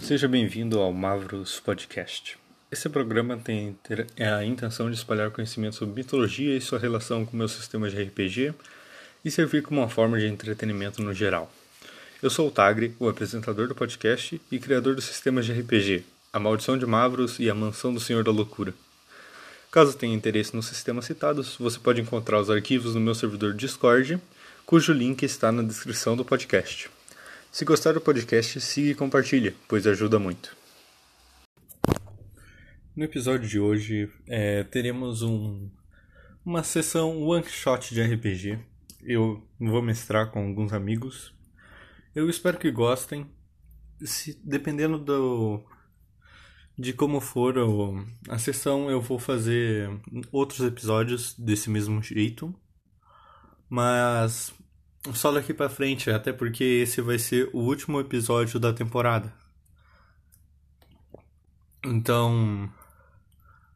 Seja bem-vindo ao Mavros Podcast. Esse programa tem a intenção de espalhar conhecimento sobre mitologia e sua relação com o meu sistema de RPG e servir como uma forma de entretenimento no geral. Eu sou o Tagre, o apresentador do podcast e criador dos sistemas de RPG, A Maldição de Mavros e A Mansão do Senhor da Loucura. Caso tenha interesse nos sistemas citados, você pode encontrar os arquivos no meu servidor Discord, cujo link está na descrição do podcast. Se gostar do podcast, siga e compartilhe, pois ajuda muito. No episódio de hoje, é, teremos um, uma sessão one shot de RPG. Eu vou mestrar com alguns amigos. Eu espero que gostem. Se, dependendo do, de como for o, a sessão, eu vou fazer outros episódios desse mesmo jeito. Mas só daqui pra frente, até porque esse vai ser o último episódio da temporada. Então,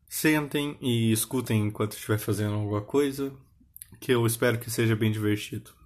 sentem e escutem enquanto estiver fazendo alguma coisa, que eu espero que seja bem divertido.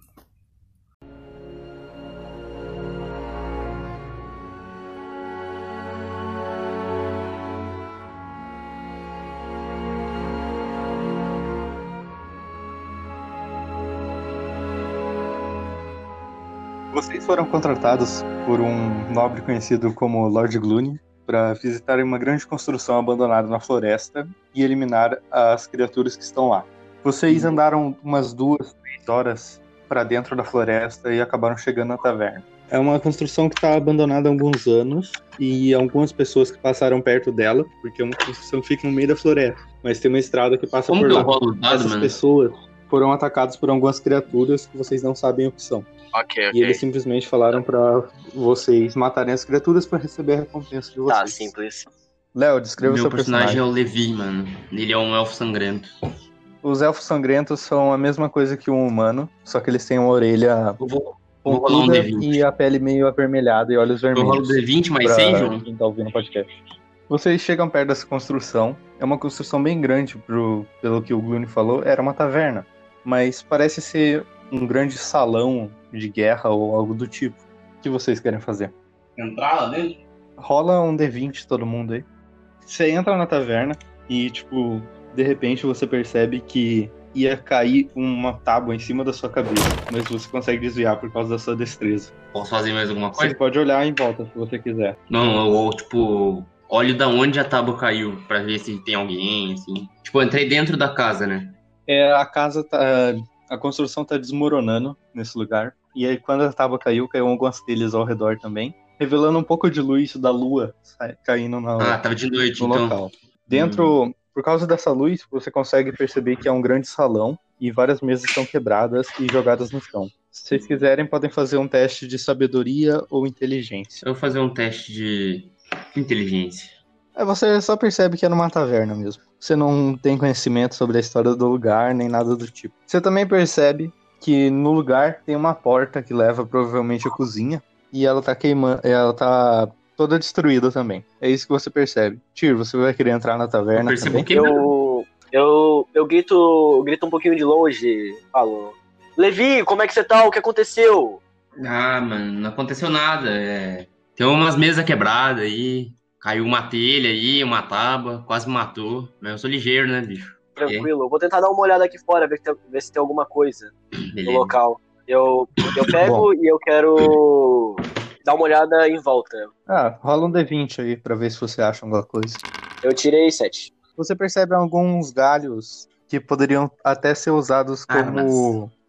Foram contratados por um nobre conhecido como Lord Glooney para visitar uma grande construção abandonada na floresta e eliminar as criaturas que estão lá. Vocês andaram umas duas, três horas para dentro da floresta e acabaram chegando na taverna. É uma construção que está abandonada há alguns anos e algumas pessoas que passaram perto dela, porque é uma construção que fica no meio da floresta, mas tem uma estrada que passa Como por que eu lá. dado, Essas mano? pessoas foram atacadas por algumas criaturas que vocês não sabem o que são. Ok, E eles simplesmente falaram pra vocês matarem as criaturas pra receber a recompensa de vocês. Tá, simples. Léo, descreva o Meu seu personagem, personagem. é o Levi, mano. Ele é um elfo sangrento. Os elfos sangrentos são a mesma coisa que um humano, só que eles têm uma orelha vou, um pontuda D20. e a pele meio avermelhada e olhos Eu rolo vermelhos. D20 mais pra 6, João? quem tá ouvindo o podcast. Vocês chegam perto dessa construção. É uma construção bem grande, pro, pelo que o Glune falou, era uma taverna. Mas parece ser um grande salão de guerra ou algo do tipo. O que vocês querem fazer? Entrar lá dentro? rola um D20 todo mundo aí. Você entra na taverna e, tipo, de repente você percebe que ia cair uma tábua em cima da sua cabeça, mas você consegue desviar por causa da sua destreza. Posso fazer mais alguma Você coisa? pode olhar em volta se você quiser. Não, eu, eu, tipo, olho da onde a tábua caiu, pra ver se tem alguém, assim. Tipo, eu entrei dentro da casa, né? É, a casa tá. A construção tá desmoronando nesse lugar. E aí, quando a tábua caiu, caiu algumas telhas ao redor também, revelando um pouco de luz da lua caindo na, Ah, tava de noite, no então. local. Dentro, por causa dessa luz, você consegue perceber que é um grande salão e várias mesas estão quebradas e jogadas no chão. Se vocês quiserem, podem fazer um teste de sabedoria ou inteligência. Eu vou fazer um teste de inteligência. É, você só percebe que é numa taverna mesmo. Você não tem conhecimento sobre a história do lugar, nem nada do tipo. Você também percebe que no lugar tem uma porta que leva provavelmente à cozinha e ela tá queimando, ela tá toda destruída também. É isso que você percebe. Tyr, você vai querer entrar na Eu taverna percebo também? que. Eu, eu, eu grito, grito um pouquinho de longe, falo. Levi, como é que você tá? O que aconteceu? Ah, mano, não aconteceu nada. É... Tem umas mesas quebradas aí. Caiu uma telha aí, uma tábua, quase me matou. Mas eu sou ligeiro, né, bicho? Tranquilo, eu vou tentar dar uma olhada aqui fora, ver, se tem- ver se tem alguma coisa no Beleza. local. Eu, eu pego e eu quero dar uma olhada em volta. Ah, rola um D20 aí pra ver se você acha alguma coisa. Eu tirei sete. Você percebe alguns galhos que poderiam até ser usados como. Armas.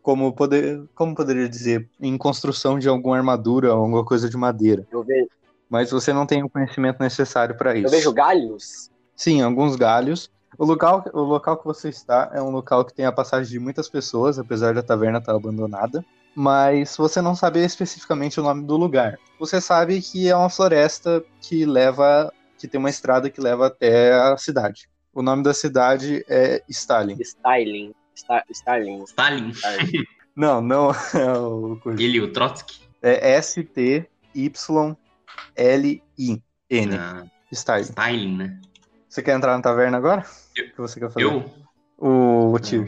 Como, poder, como poderia dizer? Em construção de alguma armadura ou alguma coisa de madeira. Eu, ve, Mas você não tem o conhecimento necessário para isso. eu vejo galhos. Sim, alguns galhos. O local, o local que você está é um local que tem a passagem de muitas pessoas, apesar da taverna estar abandonada. Mas você não sabe especificamente o nome do lugar. Você sabe que é uma floresta que leva. que tem uma estrada que leva até a cidade. O nome da cidade é Stalin. Styling. Sta- Styling. Stalin. Styling. Não, não é o. Ele, o Trotsky. É S-T-Y-L-I-N. Ah, Stalin. Stalin, né? Você quer entrar na taverna agora? Eu- O que você quer fazer? Eu? O, o tio.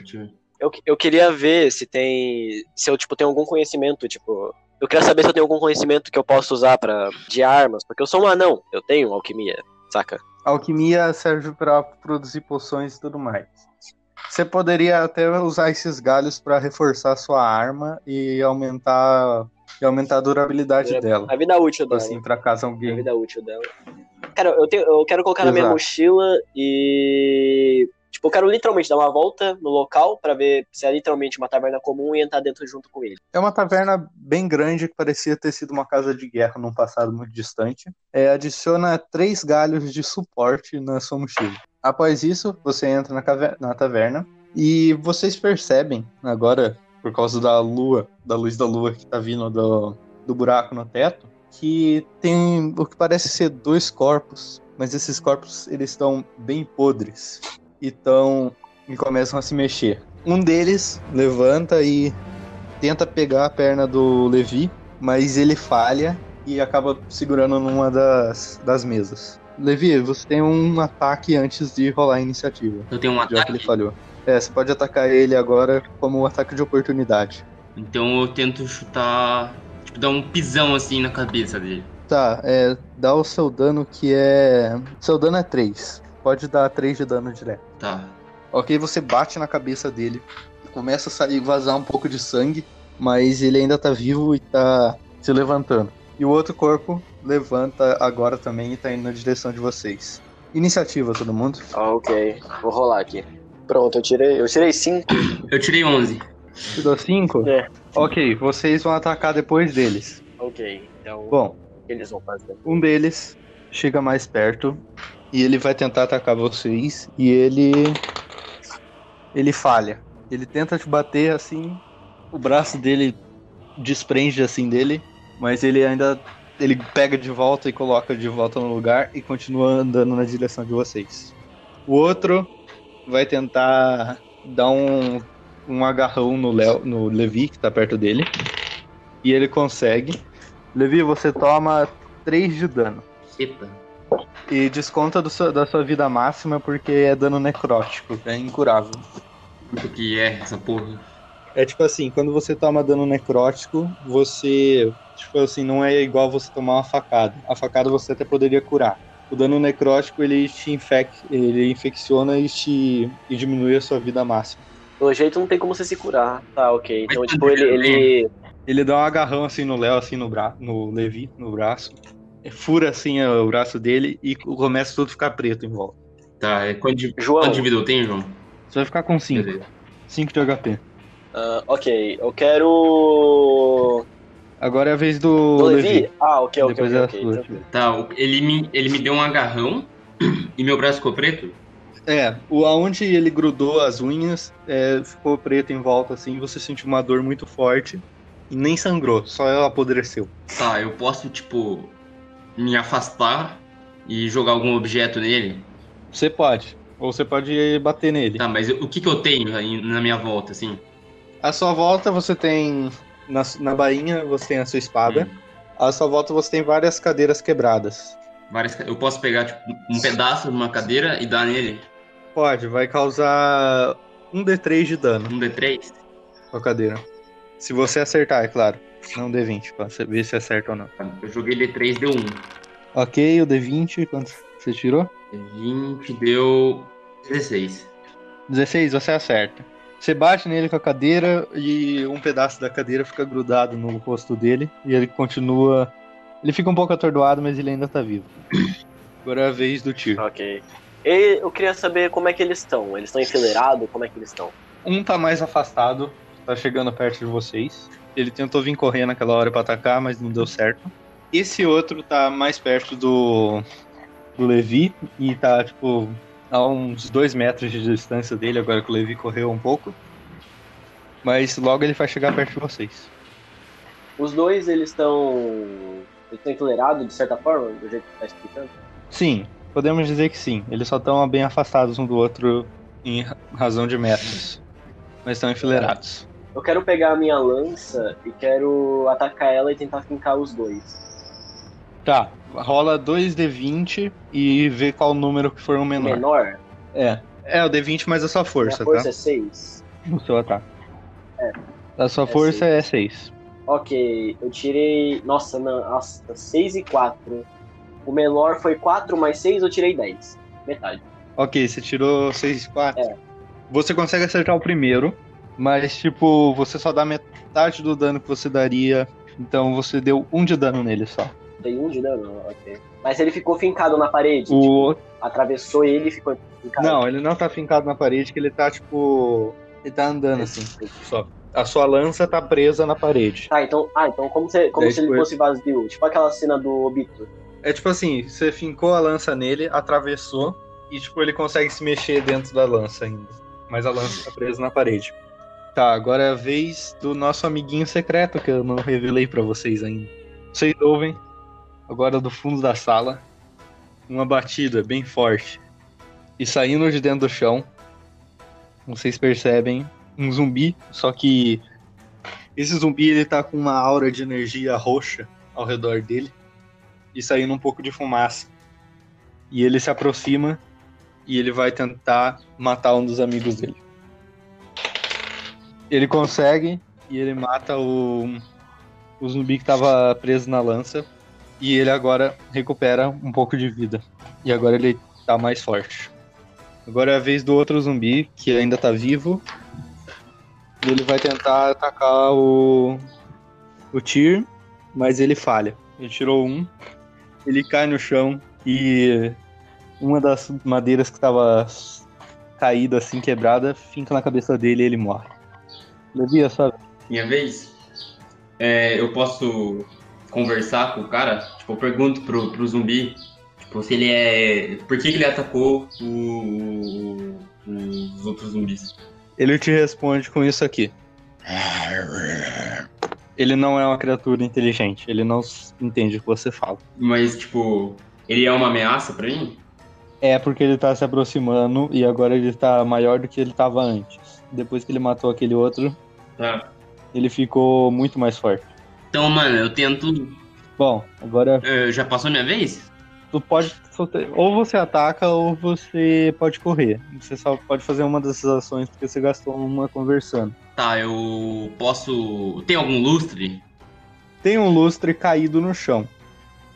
Eu, eu queria ver se tem. Se eu, tipo, tenho algum conhecimento, tipo, Eu queria saber se eu tenho algum conhecimento que eu posso usar para de armas, porque eu sou um anão, eu tenho alquimia, saca? Alquimia serve para produzir poções e tudo mais. Você poderia até usar esses galhos para reforçar sua arma e aumentar e aumentar a durabilidade dela. A vida útil dela. assim, para caso A alguém. vida útil dela. Cara, eu, tenho, eu quero colocar na minha Exato. mochila e. Tipo, eu quero literalmente dar uma volta no local pra ver se é literalmente uma taverna comum e entrar dentro junto com ele. É uma taverna bem grande que parecia ter sido uma casa de guerra num passado muito distante. É, adiciona três galhos de suporte na sua mochila. Após isso, você entra na, na taverna e vocês percebem agora, por causa da lua, da luz da lua que tá vindo do, do buraco no teto, que tem o que parece ser dois corpos, mas esses corpos eles estão bem podres e, tão, e começam a se mexer. Um deles levanta e tenta pegar a perna do Levi, mas ele falha e acaba segurando numa das, das mesas. Levi, você tem um ataque antes de rolar a iniciativa, Eu tenho um já que ele ataque, falhou. É, você pode atacar ele agora como um ataque de oportunidade. então eu tento chutar, tipo, dar um pisão assim na cabeça dele. Tá, é, dá o seu dano que é. Seu dano é 3. Pode dar 3 de dano direto. Tá. Ok, você bate na cabeça dele, começa a sair, vazar um pouco de sangue, mas ele ainda tá vivo e tá se levantando. E o outro corpo levanta agora também e tá indo na direção de vocês. Iniciativa, todo mundo. Ok. Vou rolar aqui. Pronto, eu tirei. Eu tirei 5. Eu tirei 11. Tirou 5? É. Ok, vocês vão atacar depois deles. Ok. Então, o Bom, que eles vão fazer? um deles chega mais perto e ele vai tentar atacar vocês e ele ele falha. Ele tenta te bater assim, o braço dele desprende assim dele, mas ele ainda ele pega de volta e coloca de volta no lugar e continua andando na direção de vocês. O outro vai tentar dar um, um agarrão no, Léo, no Levi, que tá perto dele. E ele consegue. Levi, você toma 3 de dano. Eita. E desconta do seu- da sua vida máxima porque é dano necrótico, é incurável. O que é essa porra? É tipo assim, quando você toma dano necrótico, você. Tipo assim, não é igual você tomar uma facada. A facada você até poderia curar. O dano necrótico ele te infec, ele infecciona e te e diminui a sua vida máxima. Pelo jeito não tem como você se curar. Tá, ok. Então, Mas tipo, ele. ele... Ele dá um agarrão assim no Léo, assim no, bra no Levi, no braço. Fura assim o braço dele e começa tudo a ficar preto em volta. Tá, é quanto de, João. quanto de vida eu tenho, João? Você vai ficar com 5. Beleza. 5 de HP. ah, ok. Eu quero. Agora é a vez do, Do Levi. Levi? Ah, ok, ok, Depois ok. é a ok. sua. tranquilo. Tá, ele me, ele me deu um agarrão e meu braço ficou preto? É, o aonde ele grudou as unhas é, ficou preto em volta assim, você sentiu uma dor muito forte e nem sangrou, só ela apodreceu. Tá, eu posso, tipo, me afastar e jogar algum objeto nele? Você pode, ou você pode bater nele. Tá, mas o que que eu tenho aí na minha volta, assim? À sua volta você tem na, na bainha você tem a sua espada. Hum, À sua volta você tem várias cadeiras quebradas. várias, eu posso pegar, tipo, um pedaço de uma cadeira e dar nele Pode, vai causar um D3 de dano um D3? com a cadeira. Se você acertar, é claro. Não D20, pra ver se acerta ou não. Eu joguei D3, deu 1. Ok, o D20, quanto você tirou? 20 deu 16. 16, você acerta. Você bate nele com a cadeira e um pedaço da cadeira fica grudado no rosto dele e ele continua. Ele fica um pouco atordoado, mas ele ainda tá vivo. Agora é a vez do tiro. Ok. E eu queria saber como é que eles estão. Eles estão enfileirados? Como é que eles estão? Um tá mais afastado, tá chegando perto de vocês. Ele tentou vir correr naquela hora pra atacar, mas não deu certo. Esse outro tá mais perto do, do Levi e tá, tipo, a uns dois metros de distância dele, agora que o Levi correu um pouco. Mas logo ele vai chegar perto de vocês. Os dois, eles estão. Eles estão enfileirados de certa forma, do jeito que tá explicando? Sim, podemos dizer que sim. Eles só estão bem afastados um do outro em ra- razão de metros. Mas estão enfileirados. Eu quero pegar a minha lança e quero atacar ela e tentar fincar os dois. Tá, rola 2d20 e vê qual número que for o menor. Menor? É. É, o D20 mais a sua força, minha força tá? é 6. O seu ataque. É. A sua É força seis. é 6. Ok, eu tirei. Nossa, não, nossa, 6 e 4. O menor foi 4 mais 6, eu tirei 10. Metade. Ok, você tirou 6 e 4. É. Você consegue acertar o primeiro, mas, tipo, você só dá metade do dano que você daria. Então você deu um de dano nele só. Tem um de dano? Ok. Mas ele ficou fincado na parede. O... Tipo, atravessou ele e ficou fincado. Não, ele não tá fincado na parede, que ele tá, tipo. Ele tá andando assim. Só. A sua lança tá presa na parede. Ah, então, ah, então como, se, como Daí, se ele fosse vazio. Tipo aquela cena do Obito. É tipo assim, você fincou a lança nele, atravessou, e tipo, ele consegue se mexer dentro da lança ainda. Mas a lança tá presa na parede. Tá, agora é a vez do nosso amiguinho secreto que eu não revelei pra vocês ainda. Vocês ouvem, agora do fundo da sala, uma batida bem forte. E saindo de dentro do chão, vocês percebem um zumbi, só que esse zumbi ele tá com uma aura de energia roxa ao redor dele e saindo um pouco de fumaça. E ele se aproxima e ele vai tentar matar um dos amigos dele. Ele consegue e ele mata o, o zumbi que estava preso na lança. E ele agora recupera um pouco de vida. E agora ele tá mais forte. Agora é a vez do outro zumbi, que ainda tá vivo. E ele vai tentar atacar o. o Tyr, mas ele falha. Ele tirou um. Ele cai no chão e uma das madeiras que estava caída, assim, quebrada, finca na cabeça dele e ele morre. Levi, a sua Minha vez? É, eu posso conversar com o cara? Tipo, eu pergunto pro, pro zumbi, tipo, se ele é... Por que, que ele atacou o- o- os outros zumbis? Ele te responde com isso aqui. Ele não é uma criatura inteligente, ele não entende o que você fala. Mas, tipo, ele é uma ameaça pra mim? É porque ele tá se aproximando e agora ele tá maior do que ele tava antes. Depois que ele matou aquele outro, Tá. ele ficou muito mais forte. Então, mano, eu tento... Bom, agora eh, já passou minha vez? tu pode ou você ataca ou você pode correr. Você só pode fazer uma dessas ações porque você gastou uma conversando. Tá, eu posso... Tem algum lustre? Tem um lustre caído no chão.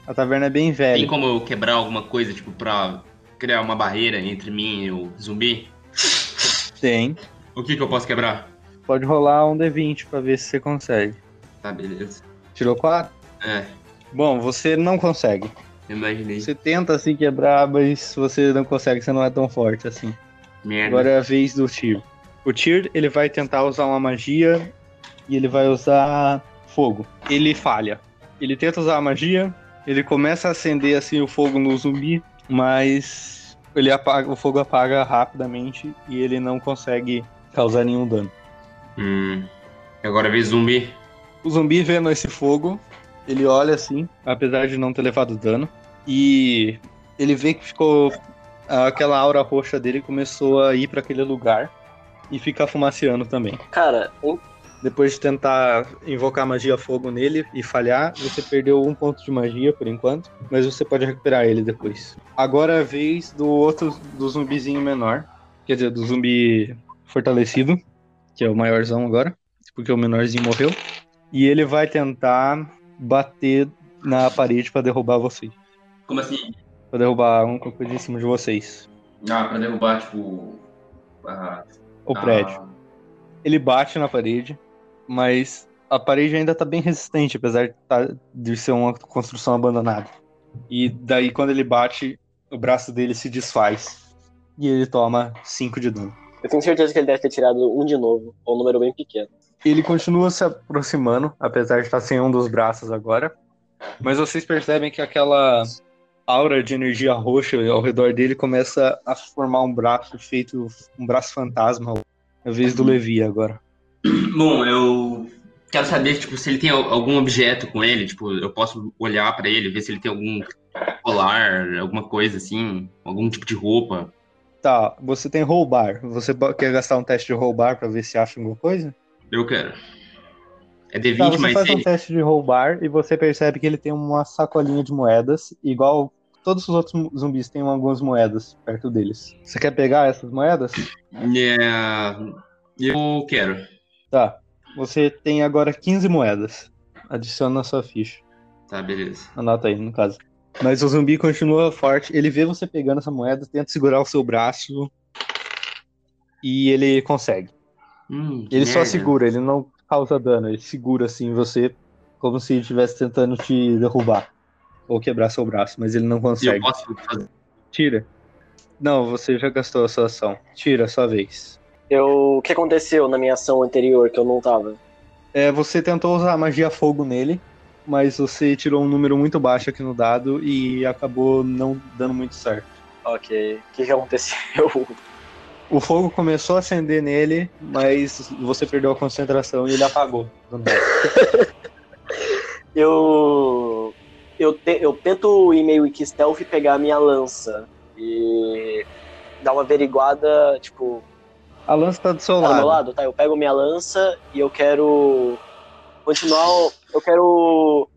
A taverna é bem Tem velha. como eu quebrar alguma coisa, tipo, pra criar uma barreira entre mim e o zumbi? Tem. O que que eu posso quebrar? Pode rolar um D20 pra ver se você consegue. Tá, beleza. Tirou 4? É, Bom, você não consegue. imaginei. Você tenta se quebrar, mas você não consegue, você não é tão forte assim. Merda. Agora é a vez do Tyr. O Tyr, ele vai tentar usar uma magia e ele vai usar fogo. Ele falha. Ele tenta usar a magia, ele começa a acender assim o fogo no zumbi, mas ele apaga, o fogo apaga rapidamente e ele não consegue causar nenhum dano. Hum. Agora vez zumbi. O zumbi vendo esse fogo, ele olha assim, apesar de não ter levado dano, e ele vê que ficou aquela aura roxa dele começou a ir para aquele lugar e fica fumaceando também. Cara, um- Depois de tentar invocar magia fogo nele e falhar, você perdeu um ponto de magia por enquanto, mas você pode recuperar ele depois. Agora é a vez do outro do zumbizinho menor, quer dizer, do zumbi fortalecido, que é o maiorzão agora, porque o menorzinho morreu, e ele vai tentar bater na parede para derrubar vocês, Como assim? Pra derrubar um coisa em cima de vocês, Ah, pra derrubar, tipo. a- o a- prédio. Ele bate na parede, mas a parede ainda tá bem resistente, apesar de, tá- de ser uma construção abandonada. E daí, quando ele bate, o braço dele se desfaz. E ele toma 5 de dano. Eu tenho certeza que ele deve ter tirado um de novo, ou um número bem pequeno. Ele continua se aproximando, apesar de estar sem um dos braços agora. Mas vocês percebem que aquela aura de energia roxa ao redor dele começa a formar um braço feito um braço fantasma. É a vez do Levi agora. Bom, eu quero saber, tipo, se ele tem al- algum objeto com ele, tipo, eu posso olhar pra ele, ver se ele tem algum colar, alguma coisa assim, algum tipo de roupa. Tá, você tem roubar. Você quer gastar um teste de roubar pra ver se acha alguma coisa? Eu quero. É D20 Tá, você mais faz um 6? teste de roubar e você percebe que ele tem uma sacolinha de moedas, igual todos os outros zumbis têm algumas moedas perto deles. Você quer pegar essas moedas? É, Eu quero. Tá. Você tem agora 15 moedas. Adiciona na sua ficha. Tá, beleza. Anota aí, no caso. Mas o zumbi continua forte. Ele vê você pegando essa moeda, tenta segurar o seu braço. E ele consegue. Hum, Ele só merda. segura, ele não causa dano. Ele segura assim você, como se ele estivesse tentando te derrubar. Ou quebrar seu braço, mas ele não E eu consegue. posso fazer. Tira. Não, você já gastou a sua ação. Tira a sua vez. Eu, o que aconteceu na minha ação anterior que eu não tava? É, você tentou usar magia fogo nele, mas você tirou um número muito baixo aqui no dado e acabou não dando muito certo. Ok. O que, que aconteceu? O fogo começou a acender nele, mas você perdeu a concentração e ele apagou. Eu. Eu, te- eu tento ir meio que stealth e pegar a minha lança. E. dar uma averiguada, tipo, A lança tá do seu tá do meu lado. lado, tá? Eu pego minha lança e eu quero. Continuar. Eu quero.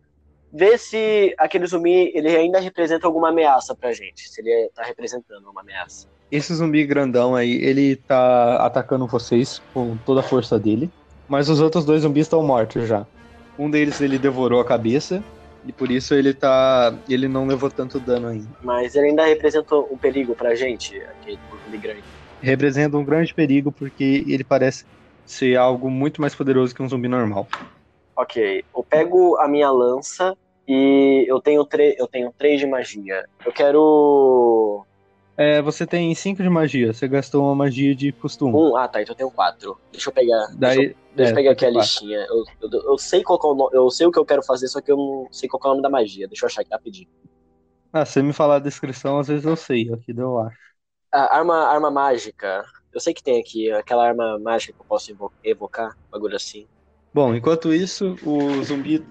ver se aquele zumbi ele ainda representa alguma ameaça pra gente. Se ele tá representando uma ameaça. Esse zumbi grandão aí, ele tá atacando vocês com toda a força dele, mas os outros dois zumbis estão mortos já. Um deles ele devorou a cabeça e por isso ele tá, ele não levou tanto dano ainda. Mas ele ainda representa um perigo pra gente, aquele zumbi grande. Representa um grande perigo porque ele parece ser algo muito mais poderoso que um zumbi normal. Ok, eu pego a minha lança e eu tenho, eu tenho três de magia. Eu quero. É, você tem 5 de magia, você gastou uma magia de costume. Um. Ah, tá, então eu tenho quatro. Deixa eu pegar. deixa eu, Daí, deixa é, eu pegar aqui a quatro. listinha. Eu, eu, eu sei qual é o no- Eu sei o que eu quero fazer, só que eu não sei qual é o nome da magia. Deixa eu achar aqui rapidinho. Ah, se você me falar a descrição, às vezes eu sei, aqui eu acho. Ah, arma, arma mágica. Eu sei que tem aqui aquela arma mágica que eu posso evo- evocar, bagulho assim. Bom, enquanto isso, o zumbi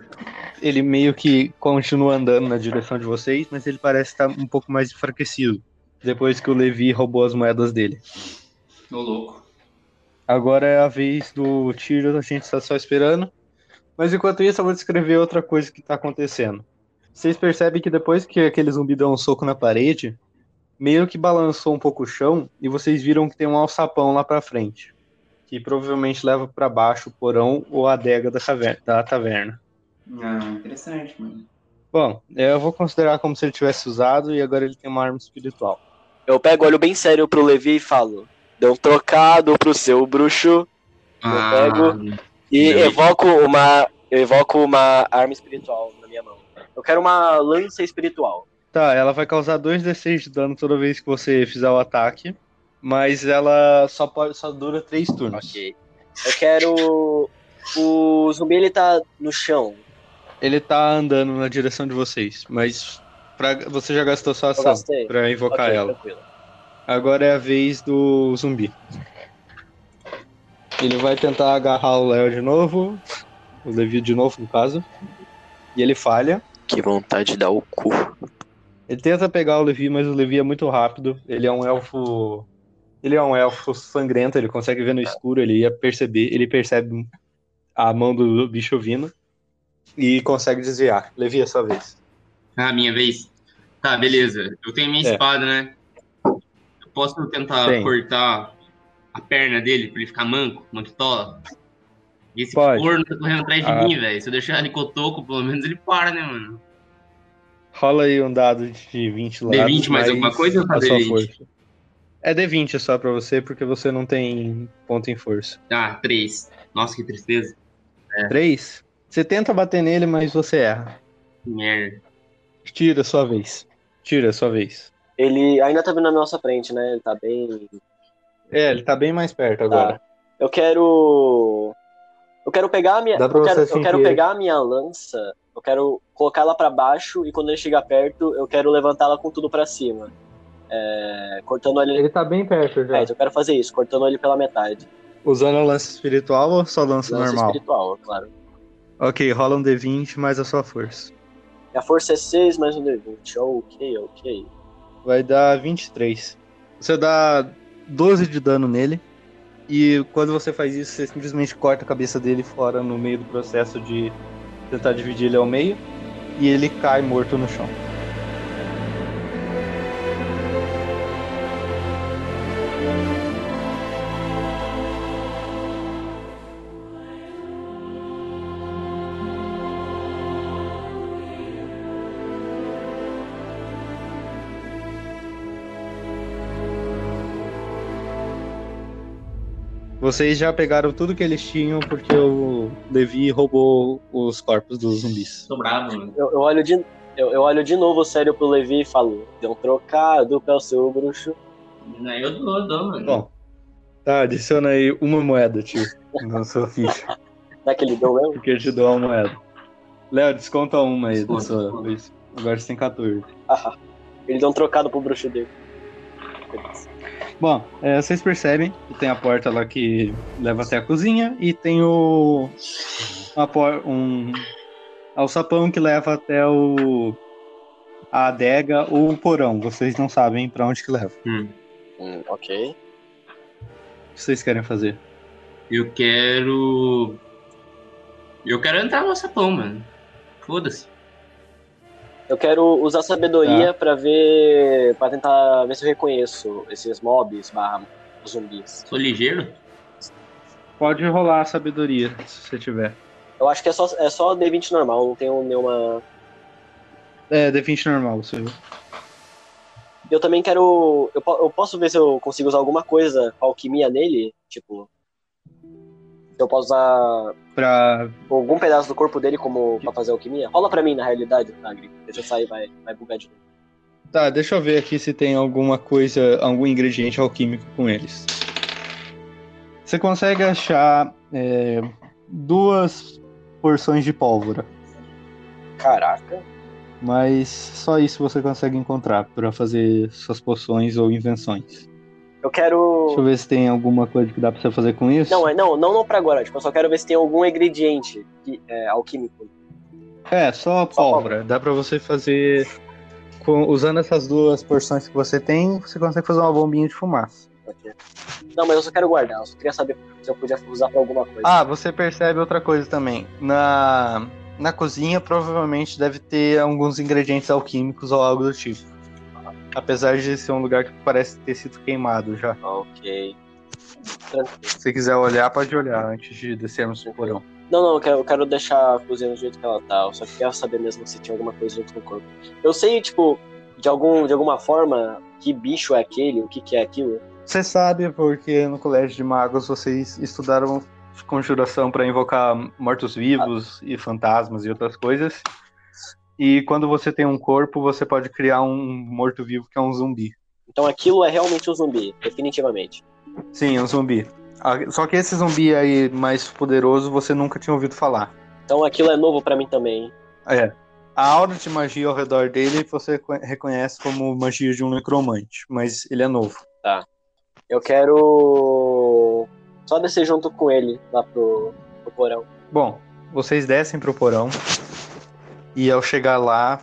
ele meio que continua andando na direção de vocês, mas ele parece estar um pouco mais enfraquecido depois que o Levi roubou as moedas dele. Ô, louco. Agora é a vez do tiro, a gente está só esperando. Mas enquanto isso, eu vou descrever outra coisa que está acontecendo. Vocês percebem que depois que aquele zumbi deu um soco na parede, meio que balançou um pouco o chão e vocês viram que tem um alçapão lá pra frente, que provavelmente leva pra baixo o porão ou a adega da, caver- da taverna. Ah, interessante, mano. Bom, é, eu vou considerar como se ele tivesse usado e agora ele tem uma arma espiritual. Eu pego, olho bem sério pro Levi e falo: Deu um trocado pro seu bruxo. Ah, pego. E evoco uma. Eu evoco uma arma espiritual na minha mão. Eu quero uma lança espiritual. Tá, ela vai causar 2d6 de dano toda vez que você fizer o ataque, mas ela só pode só dura 3 turnos. Ok. Eu quero. O zumbi ele tá no chão. Ele tá andando na direção de vocês, mas pra, você já gastou sua ação pra invocar Ok, ela. tranquilo. Agora é a vez do zumbi. Ele vai tentar agarrar o Léo de novo, o Levi de novo, no caso, e ele falha. Que vontade de dar o cu. Ele tenta pegar o Levi, mas o Levi é muito rápido. Ele é um elfo. Ele é um elfo sangrento, ele consegue ver no escuro, ele ia perceber, ele percebe a mão do bicho vindo e consegue desviar. Levi, é sua vez. Ah, minha vez. Tá, beleza. Eu tenho minha É. espada, né? Eu posso tentar Tem. cortar a perna dele pra ele ficar manco, manquitola? Esse Pode. corno tá correndo atrás de Ah. mim, velho. Se eu deixar ele cotoco, pelo menos ele para, né, mano? Rola aí um dado de 20 lados. D20 mais alguma coisa ou a sua D20? força. É D20 só pra você, porque você não tem ponto em força. Ah, três. Nossa, que tristeza. 3. Você tenta bater nele, mas você erra. Merda. Tira a sua vez. Tira a sua vez. Ele ainda tá vindo na nossa frente, né? Ele tá bem. É, ele tá bem mais perto agora. Eu quero. Eu quero pegar a minha. Dá pra eu você quero, eu quero pegar a minha lança. Eu quero colocar ela pra baixo e quando ele chegar perto, eu quero levantá-la com tudo pra cima. É, cortando ele. Ele tá bem perto já. É, então eu quero fazer isso, cortando ele pela metade. Usando a lança espiritual ou só lança Lança normal? espiritual, claro. Ok, rola um D20 mais a sua força. Minha força é 6 mais um D20. Ok, ok. Vai dar 23. Você dá 12 de dano nele. E quando você faz isso, você simplesmente corta a cabeça dele fora no meio do processo de tentar dividir ele ao meio. E ele cai morto no chão. Vocês já pegaram tudo que eles tinham porque o Levi roubou os corpos dos zumbis. Tô bravo, mano. Eu, eu olho de, eu, eu olho de novo sério pro Levi e falo: deu um trocado pra o seu bruxo. Não, eu dou, eu dou, mano. Bom, tá, adiciona aí uma moeda, tio, na sua ficha. Será que ele deu mesmo? Porque eu te dou uma moeda. Léo, desconta uma aí da Desconta, sua desconta. vez. Agora você tem 14. Ah, ele deu um trocado pro bruxo dele. Beleza. Bom, é, vocês percebem que tem a porta lá que leva até a cozinha e tem o. Uma por, um alçapão que leva até o. a adega ou o porão. Vocês não sabem pra onde que leva. Hum. Hum, ok. O que vocês querem fazer? Eu quero. Eu quero entrar no sapão, mano. Foda-se. Eu quero usar sabedoria pra ver. pra tentar ver se eu reconheço esses mobs barra zumbis. Sou ligeiro? Pode rolar a sabedoria, se você tiver. Eu acho que é só, é só D20 normal, não tenho nenhuma. É, D20 normal, você viu. Eu também quero. Eu, eu posso ver se eu consigo usar alguma coisa com alquimia nele? Tipo. Eu posso usar Pra. algum pedaço do corpo dele como pra fazer alquimia? Rola pra mim, na realidade, Nagri. Deixa eu sair, vai, vai bugar de novo. Tá, deixa eu ver aqui se tem alguma coisa, algum ingrediente alquímico com eles. Você consegue achar é, duas porções de pólvora, Caraca. mas só isso você consegue encontrar para fazer suas poções ou invenções. Eu quero. Deixa eu ver se tem alguma coisa que dá pra você fazer com isso. Não, é- não, não, não pra agora. Tipo, eu só quero ver se tem algum ingrediente que, é, alquímico. É, só pólvora. Dá pra você fazer. com- usando essas duas porções que você tem, você consegue fazer uma bombinha de fumaça. Não, mas eu só quero guardar. Eu só queria saber se eu podia usar pra alguma coisa. Ah, você percebe outra coisa também. Na, na cozinha, provavelmente deve ter alguns ingredientes alquímicos ou algo do tipo. Apesar de ser um lugar que parece ter sido queimado já. Ok. Se você quiser olhar, pode olhar antes de descermos pro porão. Não, não, eu quero, eu quero deixar a cozinha do jeito que ela tá. Eu só queria saber mesmo se tinha alguma coisa junto com o corpo. Eu sei, tipo, de, algum, de alguma forma, que bicho é aquele, o que, que é aquilo. Você sabe porque no colégio de magos vocês estudaram conjuração para invocar mortos-vivos e fantasmas e outras coisas. E quando você tem um corpo, você pode criar um morto-vivo que é um zumbi. Então aquilo é realmente um zumbi, definitivamente. Sim, é um zumbi. Ah, Só que esse zumbi aí mais poderoso você nunca tinha ouvido falar. Então aquilo é novo pra mim também. É. A aura de magia ao redor dele você co- reconhece como magia de um necromante, mas ele é novo. Eu quero só descer junto com ele lá pro, pro porão. Bom, vocês descem pro porão e ao chegar lá,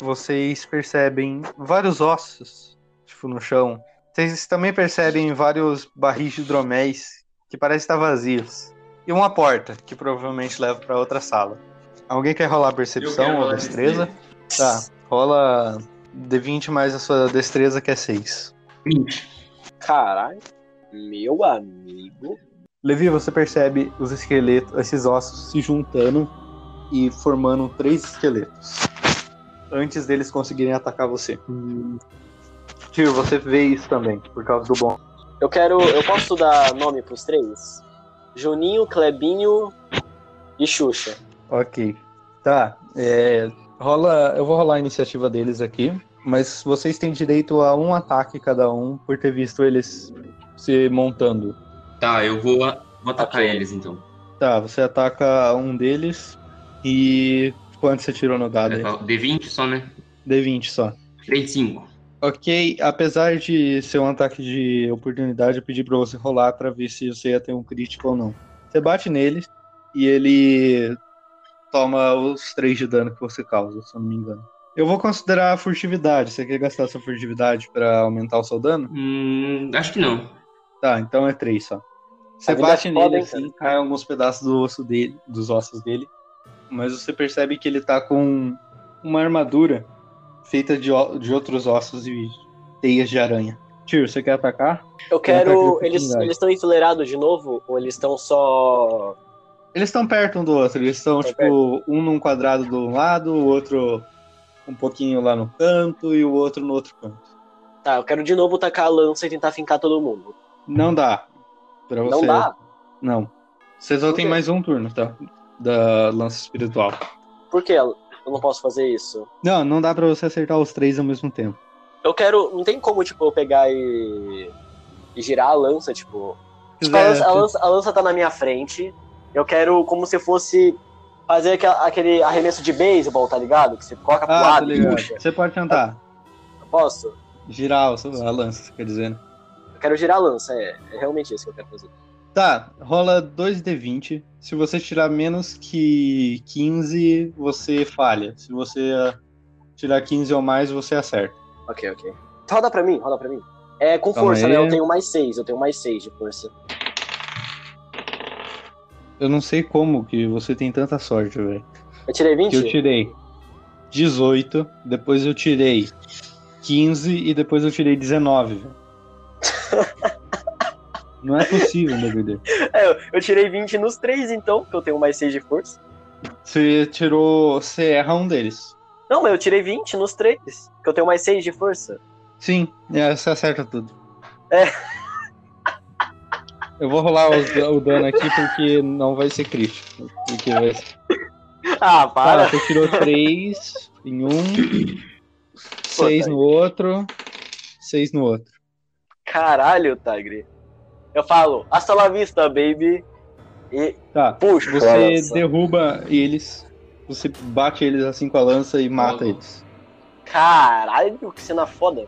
vocês percebem vários ossos, tipo, no chão. Vocês também percebem vários barris de hidroméis que parecem estar vazios. E uma porta, que provavelmente leva para outra sala. Alguém quer rolar percepção ou destreza? Tá, rola D20 mais a sua destreza, que é 6. 20. Caralho, meu amigo. Levi, você percebe os esqueletos, esses ossos se juntando e formando três esqueletos. Antes deles conseguirem atacar você. Tio, você vê isso também, por causa do bom. Eu quero. Eu posso dar nome pros três? Juninho, Clebinho e Xuxa. Ok. Tá. é, rola. Eu vou rolar a iniciativa deles aqui. Mas vocês têm direito a um ataque cada um por ter visto eles se montando. Tá, eu vou, vou atacar Ok. eles então. Tá, você ataca um deles e. Quanto você tirou no dado aí? D20 só, né? D20 só. 35. Ok, apesar de ser um ataque de oportunidade, eu pedi pra você rolar pra ver se você ia ter um crítico ou não. Você bate nele e ele toma os 3 de dano que você causa, se eu não me engano. Eu vou considerar a furtividade. Você quer gastar sua furtividade pra aumentar o seu dano? Hum, acho que não. Tá, então é 3 só. Você bate é nele foda, assim, cai alguns pedaços do osso dele, dos ossos dele, mas você percebe que ele tá com uma armadura feita de, de outros ossos e teias de aranha. Tio, você quer atacar? Eu quero. Eles estão enfileirados de novo? Ou eles estão só. Eles estão perto um do outro, eles estão, Tão tipo, um num quadrado do lado, o outro um pouquinho lá no canto e o outro no outro canto. Tá, eu quero de novo tacar a lança e tentar fincar todo mundo. Não dá. Pra Não você. dá? Não. Você só tem mais um turno, tá? Da lança espiritual. Por que eu não posso fazer isso? Não, não dá pra você acertar os três ao mesmo tempo. Eu quero. Não tem como, tipo, eu pegar e. e girar a lança, tipo. Tipo, a, quiser, lança, a, lança, a lança tá na minha frente. Eu quero como se fosse fazer aquele arremesso de beisebol, tá ligado? Que você coloca pro Ah, tá lado e ligado. puxa. Você pode tentar. Eu posso? Girar a lança, você quer dizer, né? Eu quero girar a lança, é. É realmente isso que eu quero fazer. Tá, rola 2d20. Se você tirar menos que 15, você falha. Se você ah, tirar 15 ou mais, você acerta. Ok, ok. Roda pra mim, roda pra mim. É com Calma força, aí. né? Eu tenho mais seis, eu tenho mais seis de força. Eu não sei como que você tem tanta sorte, velho. Eu tirei 20? Que eu tirei 18, depois eu tirei 15 e depois eu tirei 19, velho. Não é possível, meu Deus. É, eu- eu tirei 20 nos três, então, que eu tenho mais seis de força. Você tirou. Você erra um deles. Não, mas eu tirei 20 nos três, que eu tenho mais seis de força. Sim, é, você acerta tudo. É. Eu vou rolar os- o dano aqui porque não vai ser crítico. Porque vai ser... Ah, Ah, para. você tirou 3 em um, 6 no outro, 6 no outro. Caralho, Tagri. Eu falo, hasta la vista, baby. E Tá, puxo. a você derruba eles, você bate eles assim com a lança e mata Oh. eles. Caralho, que cena foda.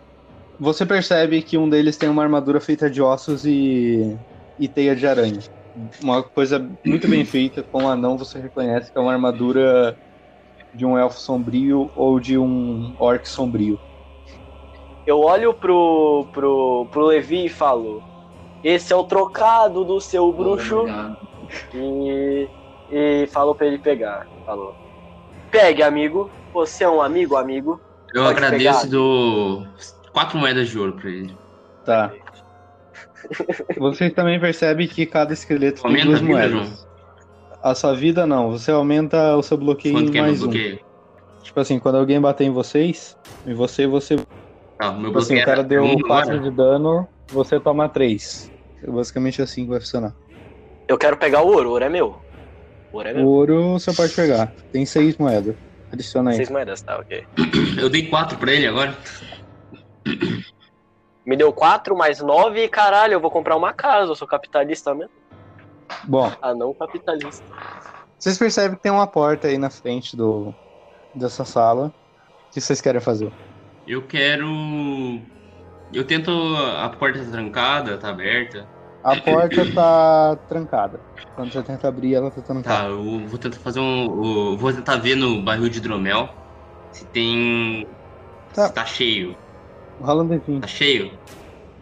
Você percebe que um deles tem uma armadura feita de ossos e, e teia de aranha. Uma coisa muito bem feita, com um anão você reconhece que é uma armadura de um elfo sombrio ou de um orc sombrio. Eu olho pro, pro, pro Levi e falo: Esse é o trocado do seu bruxo. Obrigado. E, e falo pra ele pegar. Falou: Pegue, amigo. Você é um amigo, amigo. Eu Pode agradeço pegar. dou quatro moedas de ouro pra ele. Tá. Você também percebe que cada esqueleto tem Aumenta duas a vida, moedas. A sua vida não, você aumenta o seu bloqueio Quanto em que é meu mais um. bloqueio? Tipo assim, quando alguém bater em vocês, em você, você Tá, meu Tipo assim, bloqueio o cara deu um 4 agora. de dano, você toma 3. É basicamente assim que vai funcionar. Eu quero pegar o ouro, o ouro é meu. O ouro é O meu. ouro você pode pegar. Tem 6 moedas. Adiciona aí. Seis moedas, tá, ok. Eu dei quatro pra ele agora. Me deu 4 mais 9 e caralho, eu vou comprar uma casa. Eu sou capitalista mesmo. Bom, Ah, não capitalista. vocês percebem que tem uma porta aí na frente do dessa sala. O que vocês querem fazer? Eu quero. Eu tento. A porta tá trancada, tá aberta. A porta tá trancada. Quando você tenta abrir, ela tá trancada. Tá, eu vou tentar fazer um. eu Vou tentar ver no barril de hidromel se tem. Tá. Se tá cheio. Rola um D20. Tá cheio?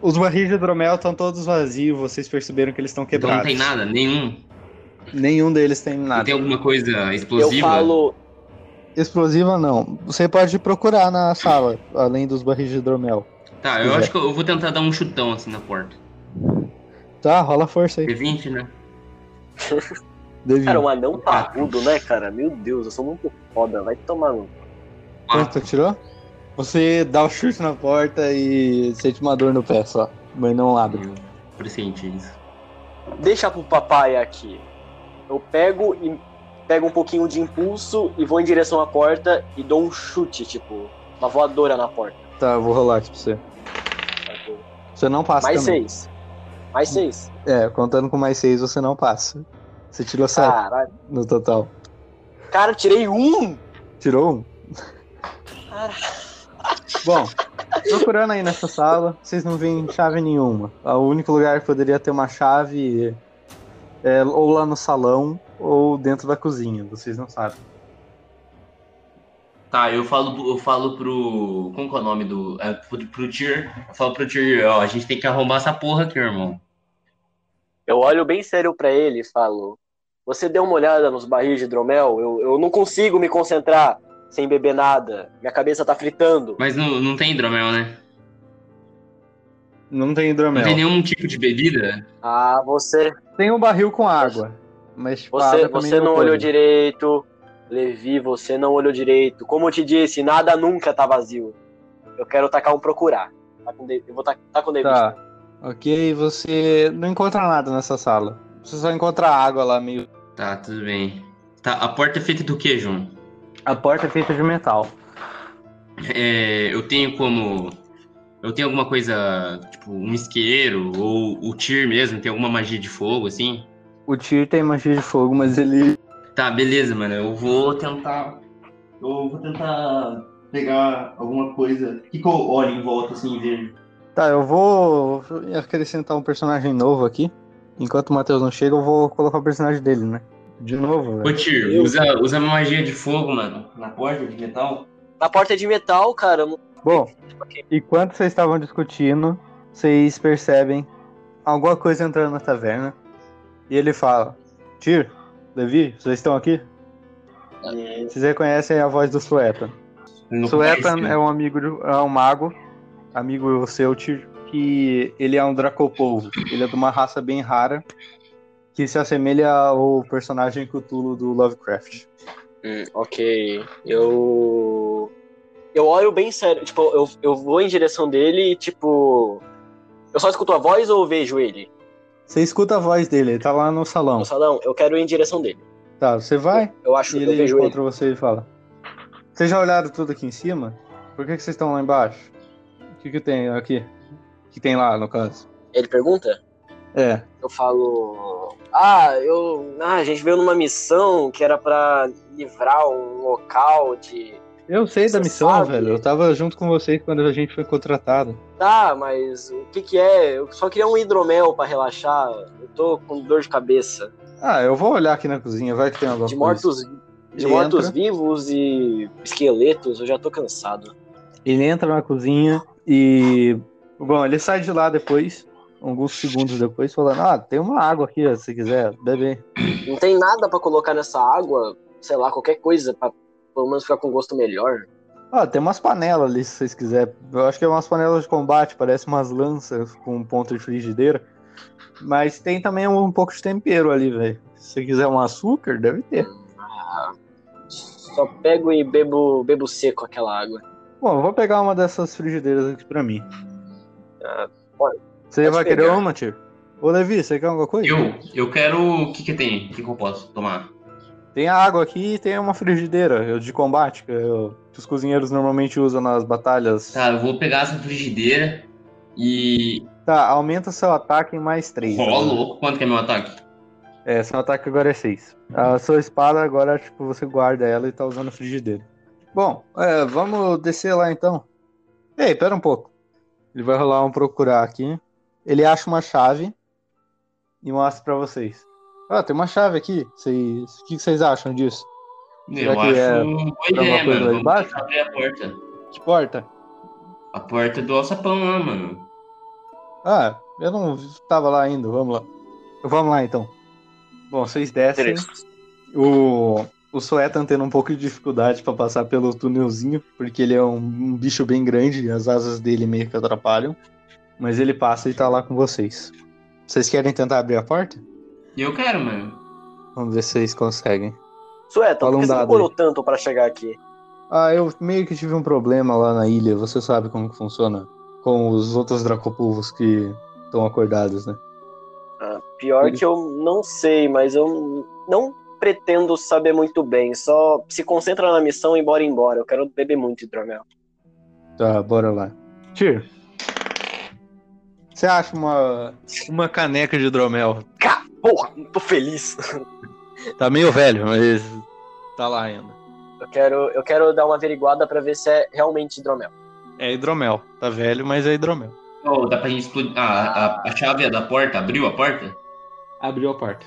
Os barris de hidromel estão todos vazios. Vocês perceberam que eles estão Então quebrados. não tem nada, nenhum. Nenhum deles tem nada. tem alguma coisa Eu explosiva? falo. Explosiva não. Você pode procurar na sala, além dos barris de hidromel. Tá, eu quiser. acho que eu vou tentar dar um chutão assim na porta. Tá, rola força aí. D20, né? D20. Cara, um anão parrudo, né, cara? Meu Deus, eu sou muito foda. Vai tomar no. Quanto tirou? Você dá o chute na porta e sente uma dor no pé só. Mas não abre. Eu pressenti isso. Deixa pro papai aqui. Eu pego e pego um pouquinho de impulso e vou em direção à porta e dou um chute, tipo, uma voadora na porta. Tá, eu vou rolar aqui pra você. Você não passa Mais também. seis. Mais seis. É, contando com mais seis, você não passa. Você tirou sete Caralho. no total. Cara, tirei um! Tirou um? Caralho. Bom, procurando aí nessa sala, vocês não veem chave nenhuma. O único lugar que poderia ter uma chave é ou lá no salão ou dentro da cozinha, vocês não sabem. Tá, eu falo, eu falo pro. Como que é o nome do. É, pro, pro Tyr. Eu falo pro Tyr, ó, a gente tem que arrombar essa porra aqui, irmão. Eu olho bem sério pra ele e falo: Você deu uma olhada nos barris de hidromel? Eu, eu não consigo me concentrar sem beber nada. Minha cabeça tá fritando. Mas não, não tem hidromel, né? Não tem Não hidromel. tem nenhum tipo de bebida? Ah, você. Tem um barril com água. Mas tipo, Você, água você não coisa. olhou direito. Levi, você não olhou direito. Como eu te disse, nada nunca tá vazio. Eu quero tacar um procurar. Tá com de- Eu vou tacar tá com o David. Tá. Ok, você não encontra nada nessa sala. Você só encontra água lá meio. Tá, tudo bem. Tá, a porta é feita do que, João? A porta é feita de metal. É, eu tenho como. Eu tenho alguma coisa, tipo, um isqueiro, ou o Tyr mesmo, tem alguma magia de fogo, assim? O Tyr tem magia de fogo, mas ele. Tá, beleza, mano. Eu vou tentar. Eu vou tentar pegar alguma coisa. O que, que eu olho em volta, assim, e vejo? Tá, eu vou acrescentar um personagem novo aqui. Enquanto o Matheus não chega, eu vou colocar o personagem dele, né? De novo, velho. Ô, Tyr, usa, usa magia de fogo, mano, na porta de metal. Na porta de metal, cara. Bom, enquanto vocês estavam discutindo, vocês percebem alguma coisa entrando na taverna. E ele fala: Tyr, Levi, vocês estão aqui? É. Vocês reconhecem a voz do Suetan. Suetan é um amigo, de, é um mago, amigo seu, que ele é um Dracopolvo. Ele é de uma raça bem rara que se assemelha ao personagem Cthulhu do Lovecraft. Hum, ok. Eu. Eu olho bem sério. Tipo, eu, eu vou em direção dele e, tipo. Eu só escuto a voz ou vejo ele? Você escuta a voz dele, ele tá lá no salão. No salão, eu quero ir em direção dele. Tá, você vai? Eu, acho que ele eu encontra ele. você e fala. Vocês já olharam tudo aqui em cima? Por que, que vocês estão lá embaixo? O que, que tem aqui? que tem lá, no caso? Ele pergunta? É. Eu falo. Ah, eu. Ah, a gente veio numa missão que era para livrar um local de. Eu sei Você da missão, sabe? velho. Eu tava junto com vocês quando a gente foi contratado. Tá, mas o que que é? Eu só queria um hidromel para relaxar. Eu tô com dor de cabeça. Ah, eu vou olhar aqui na cozinha, vai que tem alguma de mortos, coisa. De mortos vivos e esqueletos, eu já tô cansado. Ele entra na cozinha e Bom, ele sai de lá depois, alguns segundos depois, falando: Ah, tem uma água aqui, se quiser beber. Não tem nada para colocar nessa água, sei lá, qualquer coisa, pra pelo menos ficar com gosto melhor. Ah, tem umas panelas ali, se vocês quiserem. Eu acho que é umas panelas de combate, parece umas lanças com um ponto de frigideira. Mas tem também um, um pouco de tempero ali, velho. Se você quiser um açúcar, deve ter. Ah, só pego e bebo, bebo seco aquela água. Bom, eu vou pegar uma dessas frigideiras aqui pra mim. Ah, você vai pegar. querer uma, tio? Ô, Levi, você quer alguma coisa? Eu, eu quero. O que que tem? O que, que eu posso tomar? Tem água aqui e tem uma frigideira de combate que, eu, que, os cozinheiros normalmente usam nas batalhas. Tá, eu vou pegar essa frigideira e. Tá, aumenta seu ataque em mais 3. Ó, oh, louco, quanto que é meu ataque? É, seu ataque agora é 6. A sua espada agora, tipo, você guarda ela e tá usando a frigideira. Bom, é, vamos descer lá então. Ei, pera um pouco. Ele vai rolar um procurar aqui. Ele acha uma chave e mostra para vocês. Ah, tem uma chave aqui. Vocês... O que vocês acham disso? Eu Será acho é uma boa ideia, mano. Vamos abrir a porta. Que porta? A porta do alçapão lá, mano. Ah, eu não tava lá ainda. Vamos lá. Vamos lá, então. Bom, vocês descem. O, o Suetan tendo um pouco de dificuldade para passar pelo túnelzinho, porque ele é um, um, bicho bem grande e as asas dele meio que atrapalham. Mas ele passa e tá lá com vocês. Vocês querem tentar abrir a porta? Eu quero, mano. Vamos ver se vocês conseguem. Suetan, por que você demorou tanto para chegar aqui? Ah, eu meio que tive um problema lá na ilha. Você sabe como que funciona com os outros Dracopulvos que estão acordados, né? Ah, pior ele... que eu não sei, mas eu não pretendo saber muito bem. Só se concentra na missão e bora embora. Eu quero beber muito hidromel. Tá, bora lá. Tio, você acha uma, uma caneca de hidromel? Cá, porra, tô feliz. Tá meio velho, mas tá lá ainda. Eu quero, eu quero dar uma averiguada para ver se é realmente hidromel. É hidromel. Tá velho, mas é hidromel. Oh, dá pra gente explodir. Ah, a, a chave é da porta abriu a porta? Abriu a porta.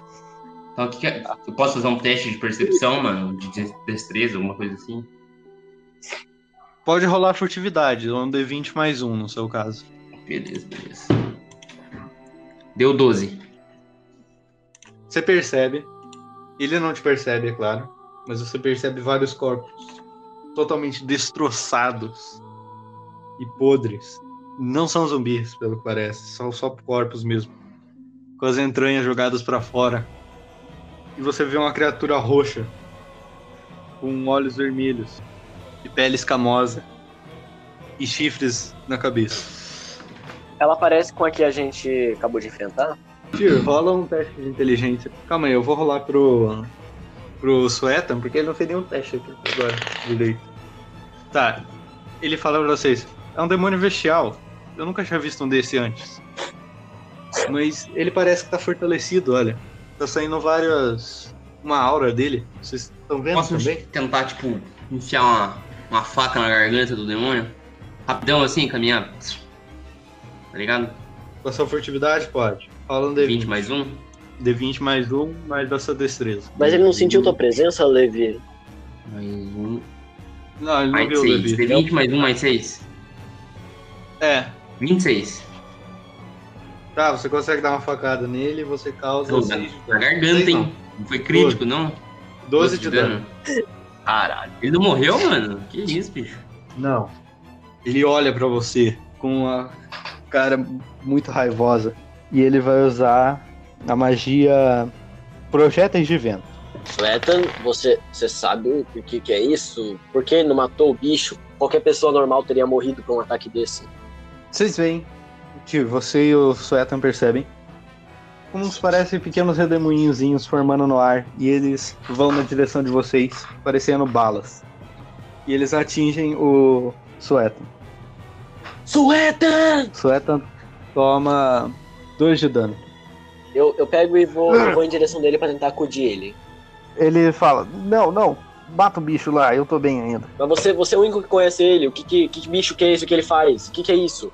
Então, que que é? eu posso fazer um teste de percepção, mano? De destreza, alguma coisa assim? Pode rolar furtividade, um D20 mais um no seu caso. Beleza, beleza. Deu 12. Você percebe. Ele não te percebe, é claro. Mas você percebe vários corpos totalmente destroçados e podres. Não são zumbis, pelo que parece. São só corpos mesmo. Com as entranhas jogadas para fora e você vê uma criatura roxa com olhos vermelhos e pele escamosa e chifres na cabeça. Ela parece com a que a gente acabou de enfrentar? Tio, rola um teste de inteligência. Calma aí, eu vou rolar pro. pro Suetan, porque ele não fez nenhum teste aqui agora direito. Tá. Ele fala pra vocês: é um demônio bestial. Eu nunca tinha visto um desse antes. Mas ele parece que tá fortalecido, olha. Tá saindo várias. Uma aura dele. Vocês estão vendo Posso também? tentar, tipo, enfiar uma, uma faca na garganta do demônio? Rapidão assim, caminhar. Tá ligado? Com a sua furtividade, pode. Fala um 20 D20. mais um. D20 mais um, mais da sua destreza. Mas ele não sentiu tua presença, Levi? Mais um. Não, ele não Mais viu o 6. Levi. D20 mais um, mais 6. É. 26. Tá, você consegue dar uma facada nele e você causa Pô, seis- Na garganta, Seis hein? Não foi crítico, não? 12 de dano. Caralho. Ele não morreu, mano? Que isso, bicho? Não. Ele olha pra você com uma cara muito raivosa e ele vai usar a magia Projéteis de Vento. Suetan, você, você sabe o que, que é isso? Por que ele não matou o bicho? Qualquer pessoa normal teria morrido por um ataque desse. Vocês veem, tio, você e o Suetan percebem como se parecem pequenos redemoinhozinhos formando no ar e eles vão na direção de vocês, parecendo balas. E eles atingem o Suetan. Suetan! Suetan toma 2 de dano. Eu, eu pego e vou, eu vou em direção dele pra tentar acudir ele. Ele fala: Não, não, mata o bicho lá, eu tô bem ainda. Mas você, você é o único que conhece ele. O que, que, que bicho que é esse que ele faz? O que, que é isso?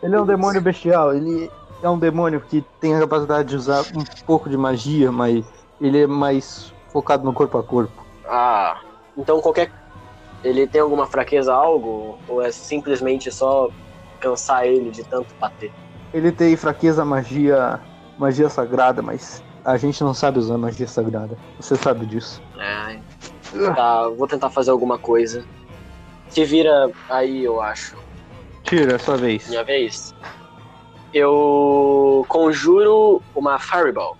Ele é um demônio bestial, ele é um demônio que tem a capacidade de usar um pouco de magia, mas ele é mais focado no corpo a corpo. Ah, então qualquer. Ele tem alguma fraqueza, algo? Ou é simplesmente só cansar ele de tanto bater? Ele tem fraqueza magia, magia sagrada, mas a gente não sabe usar magia sagrada. Você sabe disso. Ai. Tá, vou tentar fazer alguma coisa. Se vira aí, eu acho. Tira, é sua vez. Minha vez. Eu conjuro uma Fireball.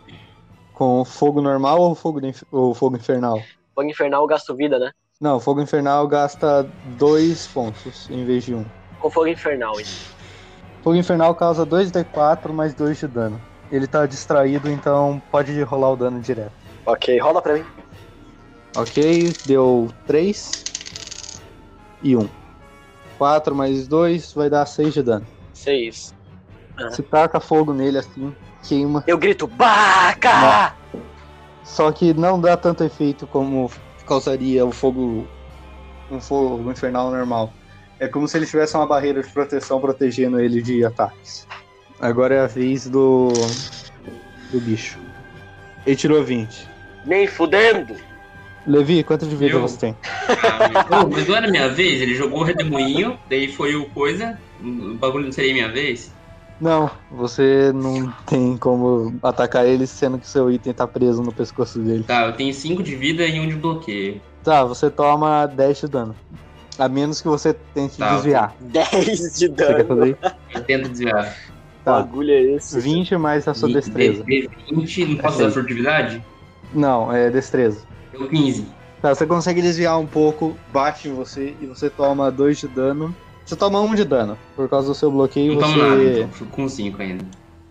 Com fogo normal ou fogo, ou fogo infernal? Fogo infernal gasto vida, né? Não, fogo infernal gasta dois pontos em vez de um. Com fogo infernal, então. Fogo infernal causa 2d4 mais 2 de dano. Ele tá distraído, então pode rolar o dano direto. Ok, rola pra mim. Ok, deu 3 e 1. 4 mais 2 vai dar 6 de dano. Seis. Se taca fogo nele assim, queima. Eu grito, baca! Só que não dá tanto efeito como causaria o fogo. um fogo infernal normal. É como se ele tivesse uma barreira de proteção protegendo ele de ataques. Agora é a vez do. do bicho. Ele tirou 20. Nem fudendo! Levi, quanto de vida Eu? você tem? Ah, mas não era minha vez, ele jogou o redemoinho, daí foi o coisa. O bagulho não seria minha vez? Não, você não tem como atacar ele sendo que seu item tá preso no pescoço dele. Tá, eu tenho 5 de vida e 1 um de bloqueio. Tá, você toma 10 de dano. A menos que você tente Tá, desviar. 10 de Você quer dano. fazer? Eu tento desviar. Que Tá. bagulho é esse? 20 mais a sua E- destreza. de- de 20, não posso É seis. furtividade? Não, é destreza. Deu 15. Tá, você consegue desviar um pouco, bate em você e você toma 2 de dano. Você toma 1 um de dano. Por causa do seu bloqueio, Não tomo nada, você, então. Fico com 5 ainda.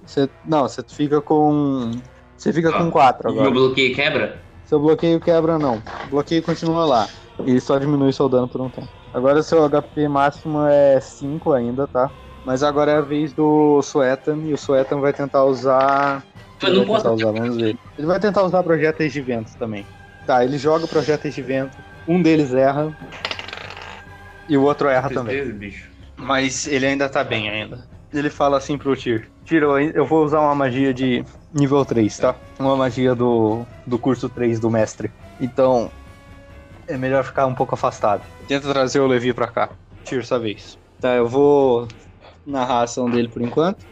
você. Não, você fica com. Você fica Ah, com 4 E meu agora. bloqueio quebra? Seu bloqueio quebra, não. O bloqueio continua lá. E só diminui seu dano por um tempo. Agora seu HP máximo é 5 ainda, tá? Mas agora é a vez do Suetan e o Suetan vai tentar usar. Eu Ele não vai tentar usar, vamos ver. Ele vai tentar usar projéteis de vento também. Tá, ele joga projéteis de vento. Um deles erra. E o outro erra também. Tristeza, bicho. Mas ele ainda tá bem ainda. Ele fala assim pro Tyr. Tyr, eu- eu vou usar uma magia de nível 3, tá? Uma magia do, do curso 3 do mestre. Então, é melhor ficar um pouco afastado. Tenta trazer o Levi pra cá. Tyr, sua vez. Tá, eu vou narrar a ação dele por enquanto.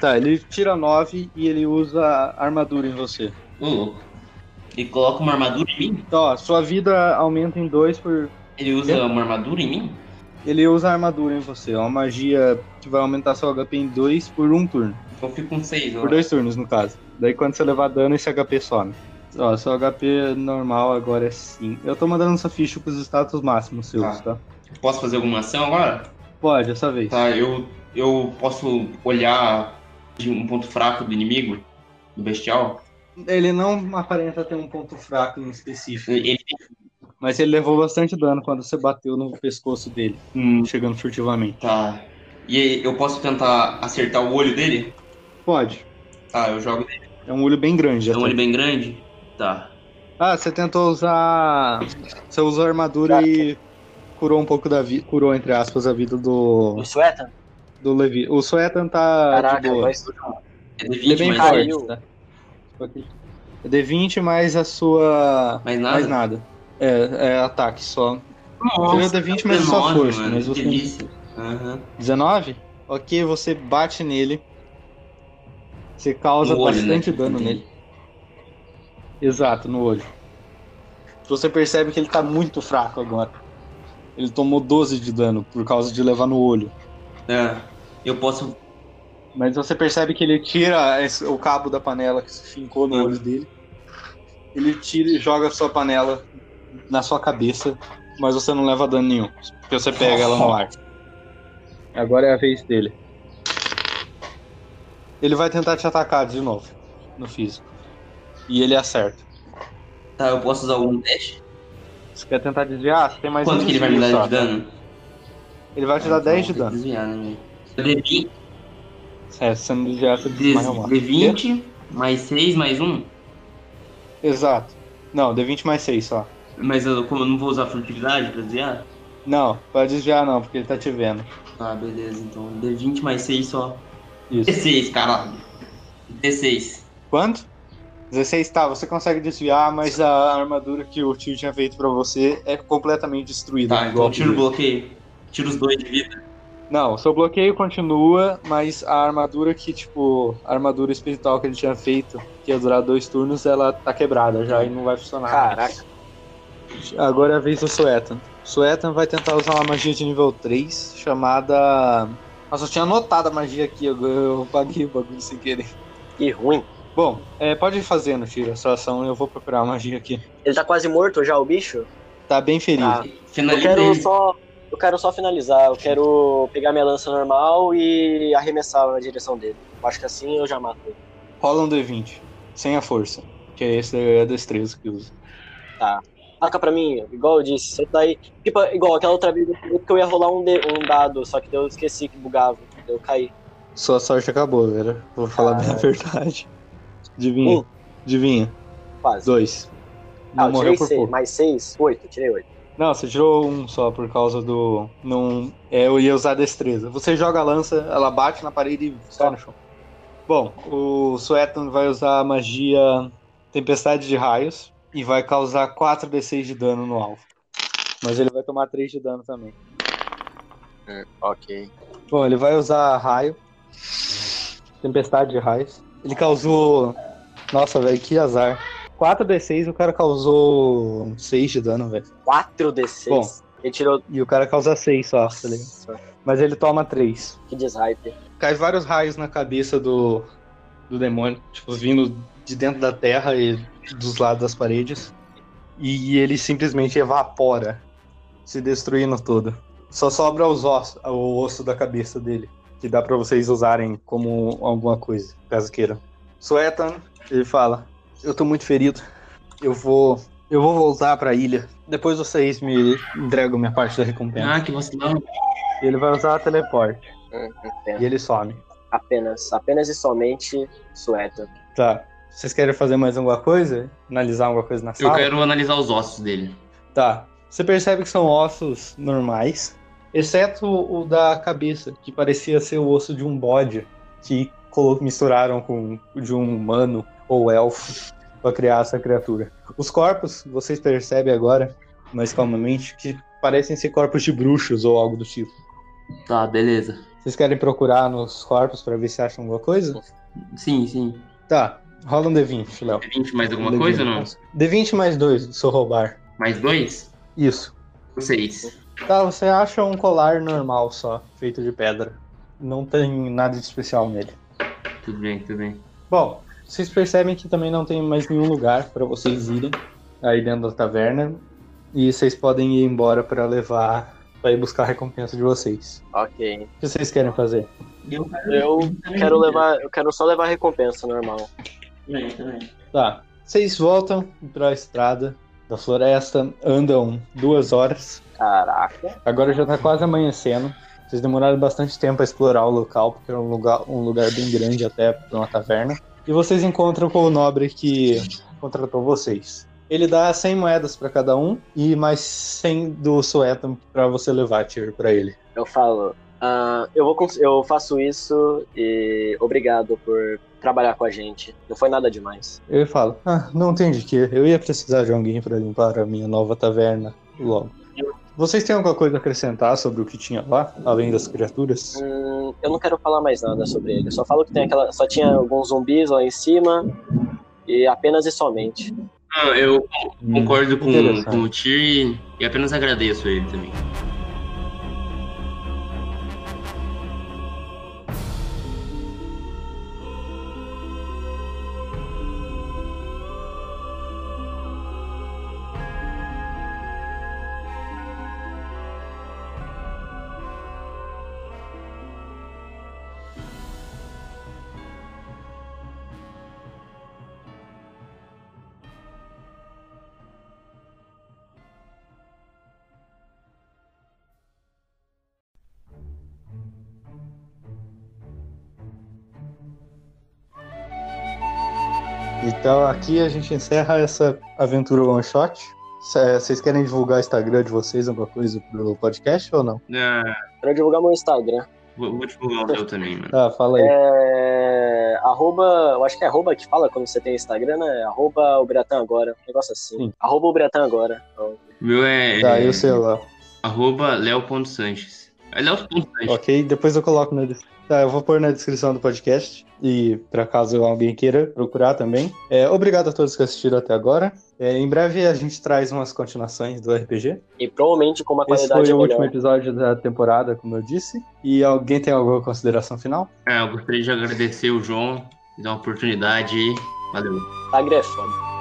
Tá, ele tira 9 e ele usa armadura em você. Ô, louco. Ele coloca uma armadura em mim? Então, ó, sua vida aumenta em 2 por. Ele usa uma armadura em mim? Ele usa armadura em você. É uma magia que vai aumentar seu HP em 2 por um turno. Então eu fico com 6, Por dois turnos, no caso. Daí quando você levar dano, esse HP some. Ó, seu HP normal agora é 5. Eu tô mandando essa ficha com os status máximos seus, tá? Posso fazer alguma ação agora? Pode, essa vez. Tá, eu eu posso olhar de um ponto fraco do inimigo, do bestial? Ele não aparenta ter um ponto fraco em específico. Ele Mas ele levou bastante dano quando você bateu no pescoço dele, hum, chegando furtivamente. tá. E eu posso tentar acertar o olho dele? Pode. Tá, eu jogo nele. É um olho bem grande. É um olho bem grande? Tá. Ah, você tentou usar. Você usou a armadura e curou um pouco da vida. Curou, entre aspas, a vida do. O Suetan? do Levi. O Suetan tá Caraca, de boa. vai É Ele é D20 bem mais, caiu. forte, tá? É D20 mais a sua. mais nada? Mais nada. É, é ataque só. Nossa, Seria D20 mais a sua 19, força, mano, mas você- delícia. Aham. 19? Ok, você bate nele. Você causa olho, bastante né? dano Entendi. nele. Exato, no olho. Você percebe que ele tá muito fraco agora. Ele tomou 12 de dano por causa de levar no olho. É. Eu posso. Mas você percebe que ele tira esse- o cabo da panela que se fincou no Uhum. olho dele. Ele tira e joga a sua panela na sua cabeça, mas você não leva dano nenhum, porque você pega ela no ar. Agora é a vez dele. Ele vai tentar te atacar de novo, no físico. E ele acerta. Tá, eu posso usar um dash? Você quer tentar desviar? Você tem mais Quanto um que ele vai me dar só. de dano? Ele vai te dar Ah, 10 de então vou dano. Desviar, né, velho? D20, É, se você não desviar, você desmaia uma. D20 mais 6 mais 1? Exato. Não, D20 mais 6 só. Mas eu, como eu não vou usar furtividade pra desviar? Não, pode desviar não, porque ele tá te vendo. Ah, beleza, então D20 mais 6 só. Isso. D6, caralho. D6. Quanto? 16, tá, você consegue desviar, mas a armadura que o tio tinha feito pra você é completamente destruída. Tá, então tiro dele. bloqueio. Tiro os dois de vida. Não, seu bloqueio continua, mas a armadura que, tipo, a armadura espiritual que ele tinha feito, que ia durar dois turnos, ela tá quebrada já e não vai funcionar. Caraca. Agora é a vez do Suetan. Suetan vai tentar usar uma magia de nível 3, chamada. Nossa, eu tinha anotado a magia aqui, eu, eu paguei o bagulho sem querer. Que ruim. Bom, é, pode ir fazendo, tira a sua ação, eu vou procurar a magia aqui. Ele tá quase morto já, o bicho? Tá bem ferido. Ah, eu quero só. Eu quero só finalizar. Eu quero pegar minha lança normal e arremessar na direção dele. Eu acho que assim eu já mato ele. Rola um D20, sem a força, que é esse é a destreza que usa. Marca pra mim, igual eu disse. Isso daí. Tipo, igual aquela outra vez que eu ia rolar um, de- um dado, só que eu esqueci que bugava. Eu caí. Sua sorte acabou, velho. Vou falar bem a verdade. Adivinha, Um. adivinha. Quase. Dois. Ah, Não eu morreu tirei por seis. pouco. Mais seis? Oito. Tirei oito. Não, você tirou um só por causa do. Não, é, eu ia usar destreza. Você joga a lança, ela bate na parede e cai no chão. Bom, o Suetan vai usar a magia Tempestade de Raios e vai causar 4d6 de dano no alvo. Mas ele vai tomar 3 de dano também. Ok. Bom, ele vai usar raio. Tempestade de raios. Ele causou. Nossa, velho, que azar. 4d6 o cara causou 6 de dano, velho. 4d6. Bom. Ele tirou. E o cara causa 6 só, tá ligado? Mas ele toma 3. Que deshype. Cai vários raios na cabeça do, do demônio, tipo, vindo de dentro da terra e dos lados das paredes. E ele simplesmente evapora, se destruindo todo. Só sobra os ossos, o osso da cabeça dele, que dá pra vocês usarem como alguma coisa, caso queiram. Suetan, ele fala: Eu tô muito ferido. Eu vou. Eu vou voltar pra ilha. Depois vocês me entregam minha parte da recompensa. Ah, que vacilão. E ele vai usar teleporte. Hum. E ele some. Apenas. Apenas e somente sueta. Tá. Vocês querem fazer mais alguma coisa? Analisar alguma coisa na Eu sala? quero analisar os ossos dele. Tá. Você percebe que são ossos normais, exceto o da cabeça, que parecia ser o osso de um bode, que misturaram com o de um humano ou elfo pra criar essa criatura. Os corpos, vocês percebem agora, mais calmamente, que parecem ser corpos de bruxos ou algo do tipo. Tá, beleza. Vocês querem procurar nos corpos pra ver se acham alguma coisa? Sim, sim. Tá. Rola um D20, Léo. D20 mais alguma D20. coisa ou não? D20 mais dois, do seu roubar. Mais dois? Isso. Seis. Tá, você acha um colar normal só, feito de pedra. Não tem nada de especial nele. Tudo bem, tudo bem. Bom, vocês percebem que também não tem mais nenhum lugar pra vocês irem aí dentro da taverna. E vocês podem ir embora pra levar pra ir buscar a recompensa de vocês. Ok. O que vocês querem fazer? Eu quero, Eu quero levar. Eu quero só levar a recompensa normal. Também, também. Tá. Vocês voltam pra estrada da floresta, andam duas horas. Caraca. Agora já tá quase amanhecendo. Vocês demoraram bastante tempo a explorar o local, porque é um lugar, um lugar bem grande até para uma taverna. E vocês encontram com o nobre que contratou vocês. Ele dá 100 moedas para cada um e mais 100 do Suetam para você levar, Tyr, para ele. Eu falo. ah, eu, vou, eu faço isso e obrigado por trabalhar com a gente. Não foi nada demais. Ele fala: Ah, não tem de que. Eu ia precisar de alguém para limpar a minha nova taverna logo. Vocês têm alguma coisa a acrescentar sobre o que tinha lá, além das criaturas? Hum, eu não quero falar mais nada sobre ele. Eu só falo que tem aquela. Só tinha alguns zumbis lá em cima. E apenas e somente. Ah, eu concordo com, interessante. com o Tyr e apenas agradeço ele também. Então aqui a gente encerra essa aventura one shot. Cê- Vocês querem divulgar o Instagram de vocês, alguma coisa pro podcast ou não? Ah, Quero divulgar meu Instagram. vou, vou divulgar o meu também, mano. Tá, fala aí. É. Arroba. Eu acho que é arroba que fala quando você tem Instagram, né? Arroba o Biratã agora. Um negócio assim. Sim. Arroba o Biratã agora. Então, meu é, Tá, é eu sei lá. arroba leo.sanches. É leo.sanches. Ok, depois eu coloco na descrição. Tá, eu vou pôr na descrição do podcast. E para caso alguém queira procurar também. É, obrigado a todos que assistiram até agora. É, em breve a gente traz umas continuações do RPG. E provavelmente com uma Esse qualidade foi o último melhor. episódio da temporada, como eu disse. E alguém tem alguma consideração final? Ah, eu gostaria de agradecer o João, dar uma oportunidade. Valeu. É foda.